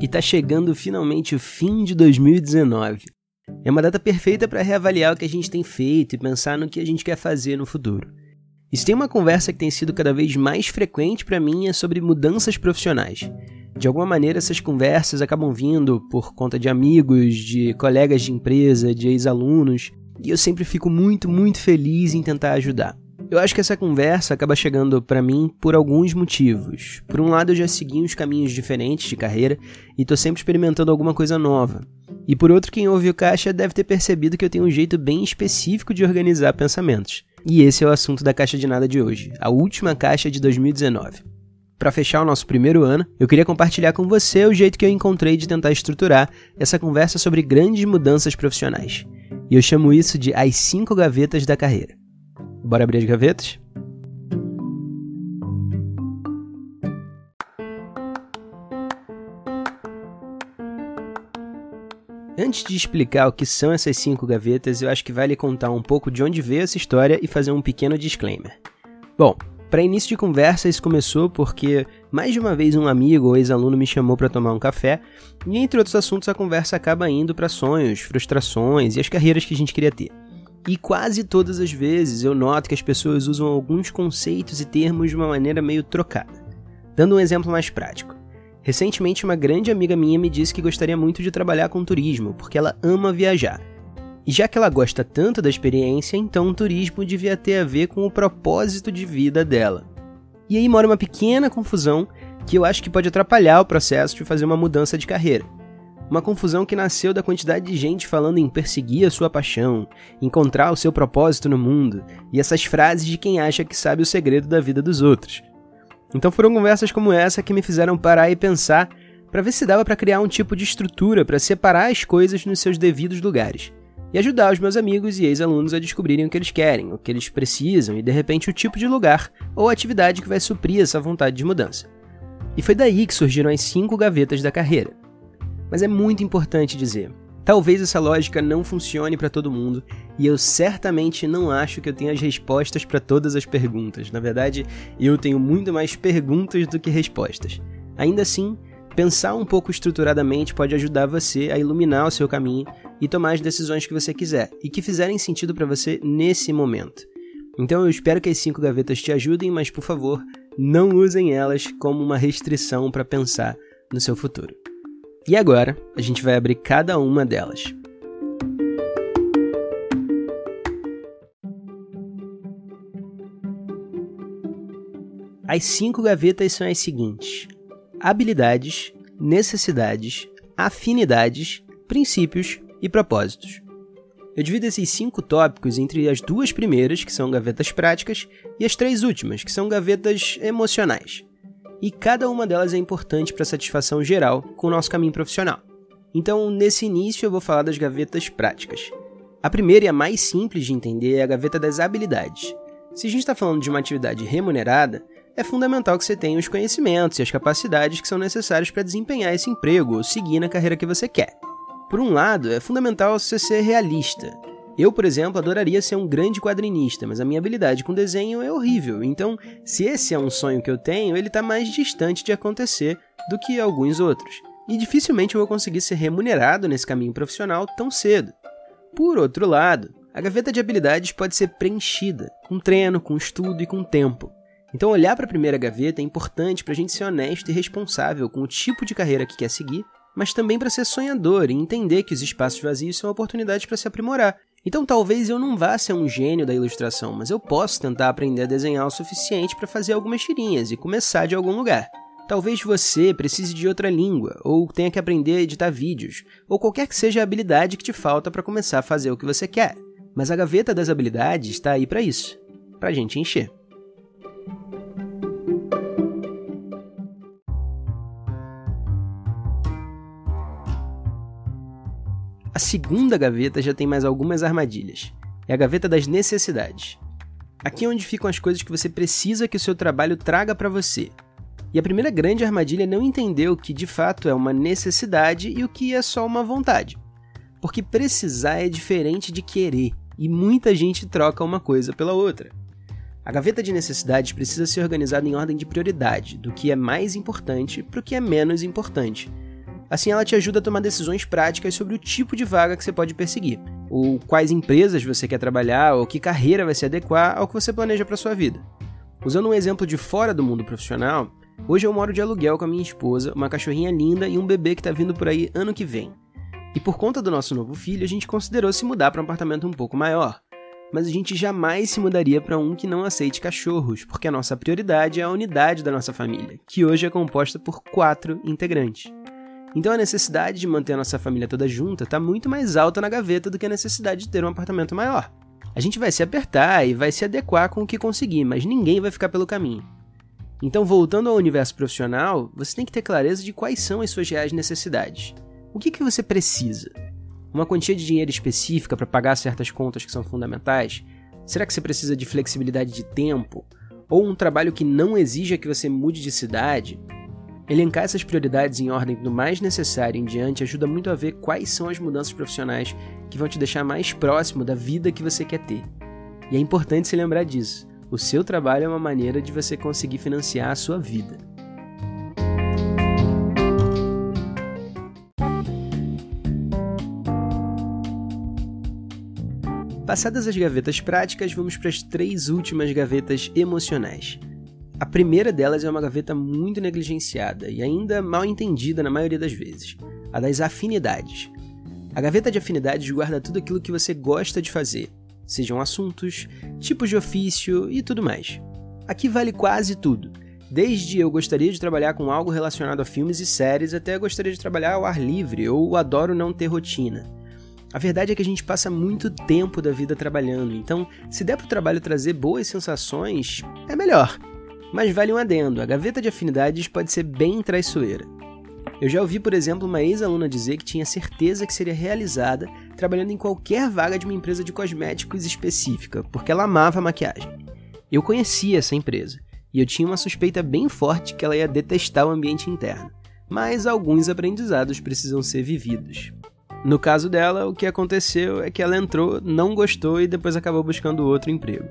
E tá chegando finalmente o fim de 2019. É uma data perfeita para reavaliar o que a gente tem feito e pensar no que a gente quer fazer no futuro. E se tem uma conversa que tem sido cada vez mais frequente para mim é sobre mudanças profissionais. De alguma maneira, essas conversas acabam vindo por conta de amigos, de colegas de empresa, de ex-alunos, e eu sempre fico muito, muito feliz em tentar ajudar. Eu acho que essa conversa acaba chegando para mim por alguns motivos. Por um lado, eu já segui uns caminhos diferentes de carreira e tô sempre experimentando alguma coisa nova. E por outro, quem ouve o Caixa deve ter percebido que eu tenho um jeito bem específico de organizar pensamentos. E esse é o assunto da Caixa de Nada de hoje, a última caixa de 2019. Para fechar o nosso primeiro ano, eu queria compartilhar com você o jeito que eu encontrei de tentar estruturar essa conversa sobre grandes mudanças profissionais. E eu chamo isso de as cinco gavetas da carreira. Bora abrir as gavetas? Antes de explicar o que são essas cinco gavetas, eu acho que vale contar um pouco de onde veio essa história e fazer um pequeno disclaimer. Bom, para início de conversa, isso começou porque mais de uma vez um amigo ou ex-aluno me chamou para tomar um café, e entre outros assuntos a conversa acaba indo para sonhos, frustrações e as carreiras que a gente queria ter. E quase todas as vezes eu noto que as pessoas usam alguns conceitos e termos de uma maneira meio trocada. Dando um exemplo mais prático. Recentemente, uma grande amiga minha me disse que gostaria muito de trabalhar com turismo, porque ela ama viajar. E já que ela gosta tanto da experiência, então o turismo devia ter a ver com o propósito de vida dela. E aí mora uma pequena confusão que eu acho que pode atrapalhar o processo de fazer uma mudança de carreira. Uma confusão que nasceu da quantidade de gente falando em perseguir a sua paixão, encontrar o seu propósito no mundo, e essas frases de quem acha que sabe o segredo da vida dos outros. Então foram conversas como essa que me fizeram parar e pensar para ver se dava para criar um tipo de estrutura para separar as coisas nos seus devidos lugares e ajudar os meus amigos e ex-alunos a descobrirem o que eles querem, o que eles precisam e de repente o tipo de lugar ou atividade que vai suprir essa vontade de mudança. E foi daí que surgiram as cinco gavetas da carreira. Mas é muito importante dizer: talvez essa lógica não funcione para todo mundo, e eu certamente não acho que eu tenha as respostas para todas as perguntas. Na verdade, eu tenho muito mais perguntas do que respostas. Ainda assim, pensar um pouco estruturadamente pode ajudar você a iluminar o seu caminho e tomar as decisões que você quiser e que fizerem sentido para você nesse momento. Então eu espero que as cinco gavetas te ajudem, mas por favor, não usem elas como uma restrição para pensar no seu futuro. E agora, a gente vai abrir cada uma delas. As cinco gavetas são as seguintes: habilidades, necessidades, afinidades, princípios e propósitos. Eu divido esses cinco tópicos entre as duas primeiras, que são gavetas práticas, e as três últimas, que são gavetas emocionais e cada uma delas é importante para a satisfação geral com o nosso caminho profissional. Então, nesse início, eu vou falar das gavetas práticas. A primeira e a mais simples de entender é a gaveta das habilidades. Se a gente está falando de uma atividade remunerada, é fundamental que você tenha os conhecimentos e as capacidades que são necessários para desempenhar esse emprego ou seguir na carreira que você quer. Por um lado, é fundamental você ser realista. Eu, por exemplo, adoraria ser um grande quadrinista, mas a minha habilidade com desenho é horrível. Então, se esse é um sonho que eu tenho, ele está mais distante de acontecer do que alguns outros. E dificilmente eu vou conseguir ser remunerado nesse caminho profissional tão cedo. Por outro lado, a gaveta de habilidades pode ser preenchida com treino, com estudo e com tempo. Então, olhar para a primeira gaveta é importante para a gente ser honesto e responsável com o tipo de carreira que quer seguir, mas também para ser sonhador e entender que os espaços vazios são oportunidades para se aprimorar então talvez eu não vá ser um gênio da ilustração, mas eu posso tentar aprender a desenhar o suficiente para fazer algumas tirinhas e começar de algum lugar. Talvez você precise de outra língua, ou tenha que aprender a editar vídeos, ou qualquer que seja a habilidade que te falta para começar a fazer o que você quer. Mas a gaveta das habilidades está aí para isso, para gente encher. A segunda gaveta já tem mais algumas armadilhas. É a gaveta das necessidades. Aqui é onde ficam as coisas que você precisa que o seu trabalho traga para você. E a primeira grande armadilha é não entender o que de fato é uma necessidade e o que é só uma vontade. Porque precisar é diferente de querer, e muita gente troca uma coisa pela outra. A gaveta de necessidades precisa ser organizada em ordem de prioridade, do que é mais importante para o que é menos importante Assim, ela te ajuda a tomar decisões práticas sobre o tipo de vaga que você pode perseguir, ou quais empresas você quer trabalhar, ou que carreira vai se adequar ao que você planeja para sua vida. Usando um exemplo de fora do mundo profissional, hoje eu moro de aluguel com a minha esposa, uma cachorrinha linda e um bebê que está vindo por aí ano que vem. E por conta do nosso novo filho, a gente considerou se mudar para um apartamento um pouco maior. Mas a gente jamais se mudaria para um que não aceite cachorros, porque a nossa prioridade é a unidade da nossa família, que hoje é composta por quatro integrantes. Então a necessidade de manter a nossa família toda junta está muito mais alta na gaveta do que a necessidade de ter um apartamento maior. A gente vai se apertar e vai se adequar com o que conseguir, mas ninguém vai ficar pelo caminho. Então, voltando ao universo profissional, você tem que ter clareza de quais são as suas reais necessidades. O que, que você precisa? Uma quantia de dinheiro específica para pagar certas contas que são fundamentais? Será que você precisa de flexibilidade de tempo? Ou um trabalho que não exija que você mude de cidade? Elencar essas prioridades em ordem do mais necessário em diante ajuda muito a ver quais são as mudanças profissionais que vão te deixar mais próximo da vida que você quer ter. E é importante se lembrar disso. O seu trabalho é uma maneira de você conseguir financiar a sua vida. Passadas as gavetas práticas, vamos para as três últimas gavetas emocionais. A primeira delas é uma gaveta muito negligenciada e ainda mal entendida na maioria das vezes, a das afinidades. A gaveta de afinidades guarda tudo aquilo que você gosta de fazer, sejam assuntos, tipos de ofício e tudo mais. Aqui vale quase tudo, desde eu gostaria de trabalhar com algo relacionado a filmes e séries até gostaria de trabalhar ao ar livre ou adoro não ter rotina. A verdade é que a gente passa muito tempo da vida trabalhando, então se der para o trabalho trazer boas sensações, é melhor. Mas vale um adendo: a gaveta de afinidades pode ser bem traiçoeira. Eu já ouvi, por exemplo, uma ex-aluna dizer que tinha certeza que seria realizada trabalhando em qualquer vaga de uma empresa de cosméticos específica, porque ela amava maquiagem. Eu conhecia essa empresa e eu tinha uma suspeita bem forte que ela ia detestar o ambiente interno. Mas alguns aprendizados precisam ser vividos. No caso dela, o que aconteceu é que ela entrou, não gostou e depois acabou buscando outro emprego.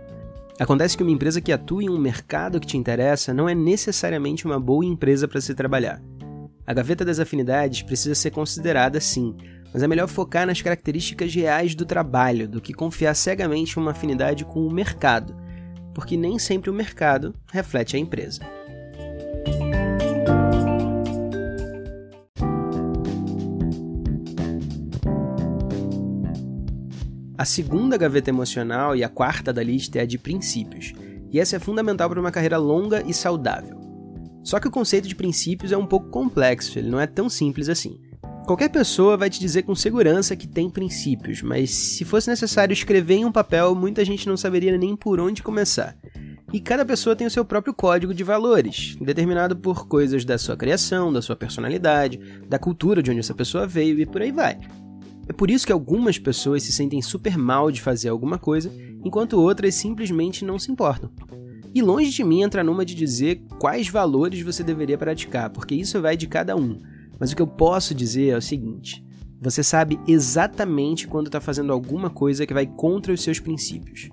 Acontece que uma empresa que atua em um mercado que te interessa não é necessariamente uma boa empresa para se trabalhar. A gaveta das afinidades precisa ser considerada sim, mas é melhor focar nas características reais do trabalho do que confiar cegamente em uma afinidade com o mercado, porque nem sempre o mercado reflete a empresa. A segunda gaveta emocional e a quarta da lista é a de princípios, e essa é fundamental para uma carreira longa e saudável. Só que o conceito de princípios é um pouco complexo, ele não é tão simples assim. Qualquer pessoa vai te dizer com segurança que tem princípios, mas se fosse necessário escrever em um papel, muita gente não saberia nem por onde começar. E cada pessoa tem o seu próprio código de valores, determinado por coisas da sua criação, da sua personalidade, da cultura de onde essa pessoa veio e por aí vai. É por isso que algumas pessoas se sentem super mal de fazer alguma coisa, enquanto outras simplesmente não se importam. E longe de mim entrar numa de dizer quais valores você deveria praticar, porque isso vai de cada um. Mas o que eu posso dizer é o seguinte: você sabe exatamente quando está fazendo alguma coisa que vai contra os seus princípios.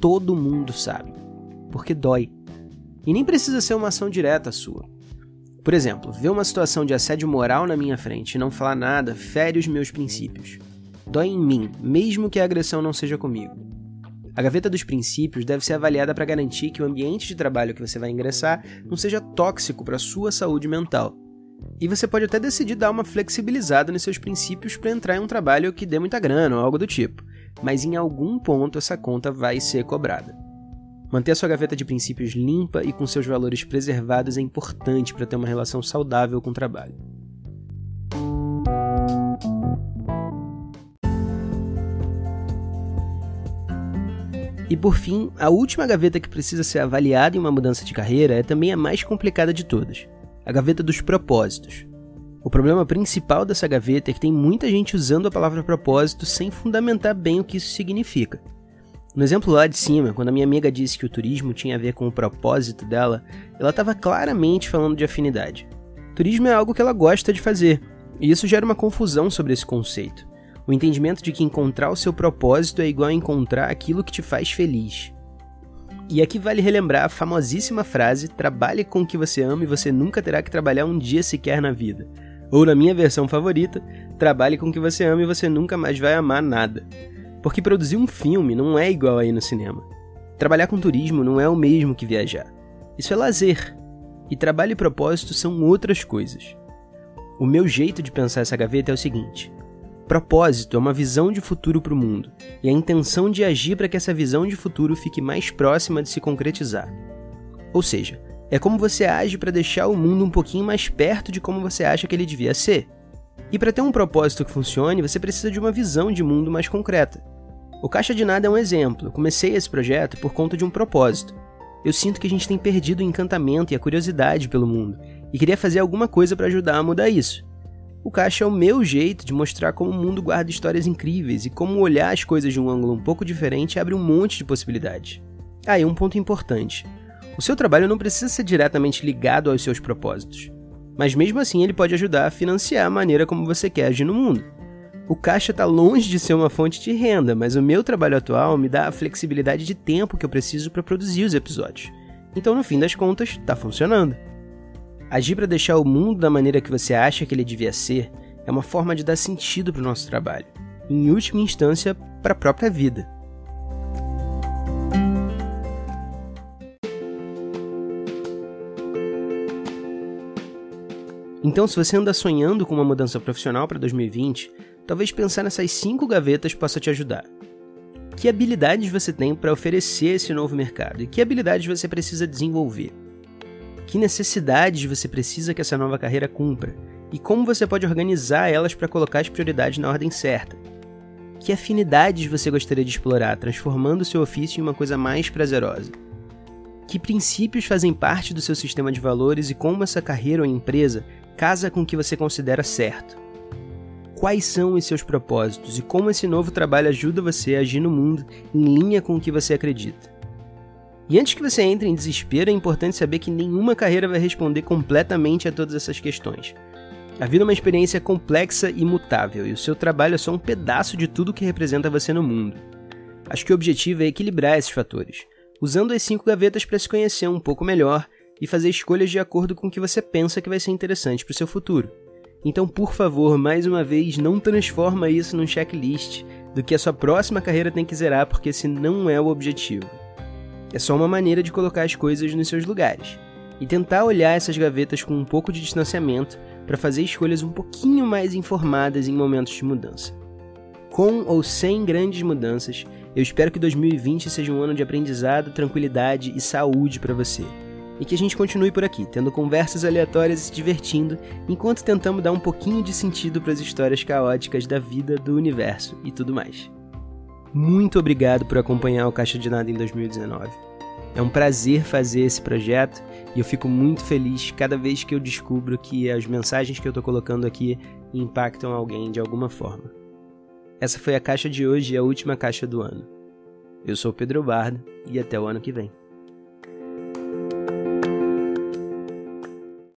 Todo mundo sabe. Porque dói. E nem precisa ser uma ação direta sua. Por exemplo, ver uma situação de assédio moral na minha frente e não falar nada fere os meus princípios. Dói em mim, mesmo que a agressão não seja comigo. A gaveta dos princípios deve ser avaliada para garantir que o ambiente de trabalho que você vai ingressar não seja tóxico para sua saúde mental. E você pode até decidir dar uma flexibilizada nos seus princípios para entrar em um trabalho que dê muita grana ou algo do tipo, mas em algum ponto essa conta vai ser cobrada. Manter a sua gaveta de princípios limpa e com seus valores preservados é importante para ter uma relação saudável com o trabalho. E por fim, a última gaveta que precisa ser avaliada em uma mudança de carreira é também a mais complicada de todas: a gaveta dos propósitos. O problema principal dessa gaveta é que tem muita gente usando a palavra propósito sem fundamentar bem o que isso significa. No exemplo lá de cima, quando a minha amiga disse que o turismo tinha a ver com o propósito dela, ela estava claramente falando de afinidade. Turismo é algo que ela gosta de fazer, e isso gera uma confusão sobre esse conceito. O entendimento de que encontrar o seu propósito é igual a encontrar aquilo que te faz feliz. E aqui vale relembrar a famosíssima frase: trabalhe com o que você ama e você nunca terá que trabalhar um dia sequer na vida. Ou na minha versão favorita, trabalhe com o que você ama e você nunca mais vai amar nada. Porque produzir um filme não é igual aí no cinema. Trabalhar com turismo não é o mesmo que viajar. Isso é lazer. E trabalho e propósito são outras coisas. O meu jeito de pensar essa gaveta é o seguinte: propósito é uma visão de futuro para o mundo e a intenção de agir para que essa visão de futuro fique mais próxima de se concretizar. Ou seja, é como você age para deixar o mundo um pouquinho mais perto de como você acha que ele devia ser. E para ter um propósito que funcione, você precisa de uma visão de mundo mais concreta. O Caixa de Nada é um exemplo. Eu comecei esse projeto por conta de um propósito. Eu sinto que a gente tem perdido o encantamento e a curiosidade pelo mundo, e queria fazer alguma coisa para ajudar a mudar isso. O Caixa é o meu jeito de mostrar como o mundo guarda histórias incríveis e como olhar as coisas de um ângulo um pouco diferente abre um monte de possibilidades. Ah, e um ponto importante. O seu trabalho não precisa ser diretamente ligado aos seus propósitos, mas mesmo assim ele pode ajudar a financiar a maneira como você quer agir no mundo. O caixa está longe de ser uma fonte de renda, mas o meu trabalho atual me dá a flexibilidade de tempo que eu preciso para produzir os episódios. Então, no fim das contas, está funcionando. Agir para deixar o mundo da maneira que você acha que ele devia ser é uma forma de dar sentido para o nosso trabalho, em última instância, para a própria vida. Então, se você anda sonhando com uma mudança profissional para 2020, talvez pensar nessas cinco gavetas possa te ajudar. Que habilidades você tem para oferecer esse novo mercado e que habilidades você precisa desenvolver? Que necessidades você precisa que essa nova carreira cumpra e como você pode organizar elas para colocar as prioridades na ordem certa? Que afinidades você gostaria de explorar, transformando seu ofício em uma coisa mais prazerosa? Que princípios fazem parte do seu sistema de valores e como essa carreira ou empresa casa com o que você considera certo. Quais são os seus propósitos e como esse novo trabalho ajuda você a agir no mundo em linha com o que você acredita? E antes que você entre em desespero, é importante saber que nenhuma carreira vai responder completamente a todas essas questões. A vida é uma experiência complexa e mutável, e o seu trabalho é só um pedaço de tudo que representa você no mundo. Acho que o objetivo é equilibrar esses fatores, usando as cinco gavetas para se conhecer um pouco melhor e fazer escolhas de acordo com o que você pensa que vai ser interessante para o seu futuro. Então, por favor, mais uma vez, não transforma isso num checklist do que a sua próxima carreira tem que zerar, porque esse não é o objetivo. É só uma maneira de colocar as coisas nos seus lugares e tentar olhar essas gavetas com um pouco de distanciamento para fazer escolhas um pouquinho mais informadas em momentos de mudança. Com ou sem grandes mudanças, eu espero que 2020 seja um ano de aprendizado, tranquilidade e saúde para você e que a gente continue por aqui, tendo conversas aleatórias e se divertindo, enquanto tentamos dar um pouquinho de sentido para as histórias caóticas da vida, do universo e tudo mais. Muito obrigado por acompanhar o Caixa de Nada em 2019. É um prazer fazer esse projeto e eu fico muito feliz cada vez que eu descubro que as mensagens que eu estou colocando aqui impactam alguém de alguma forma. Essa foi a caixa de hoje e a última caixa do ano. Eu sou Pedro Bardo e até o ano que vem.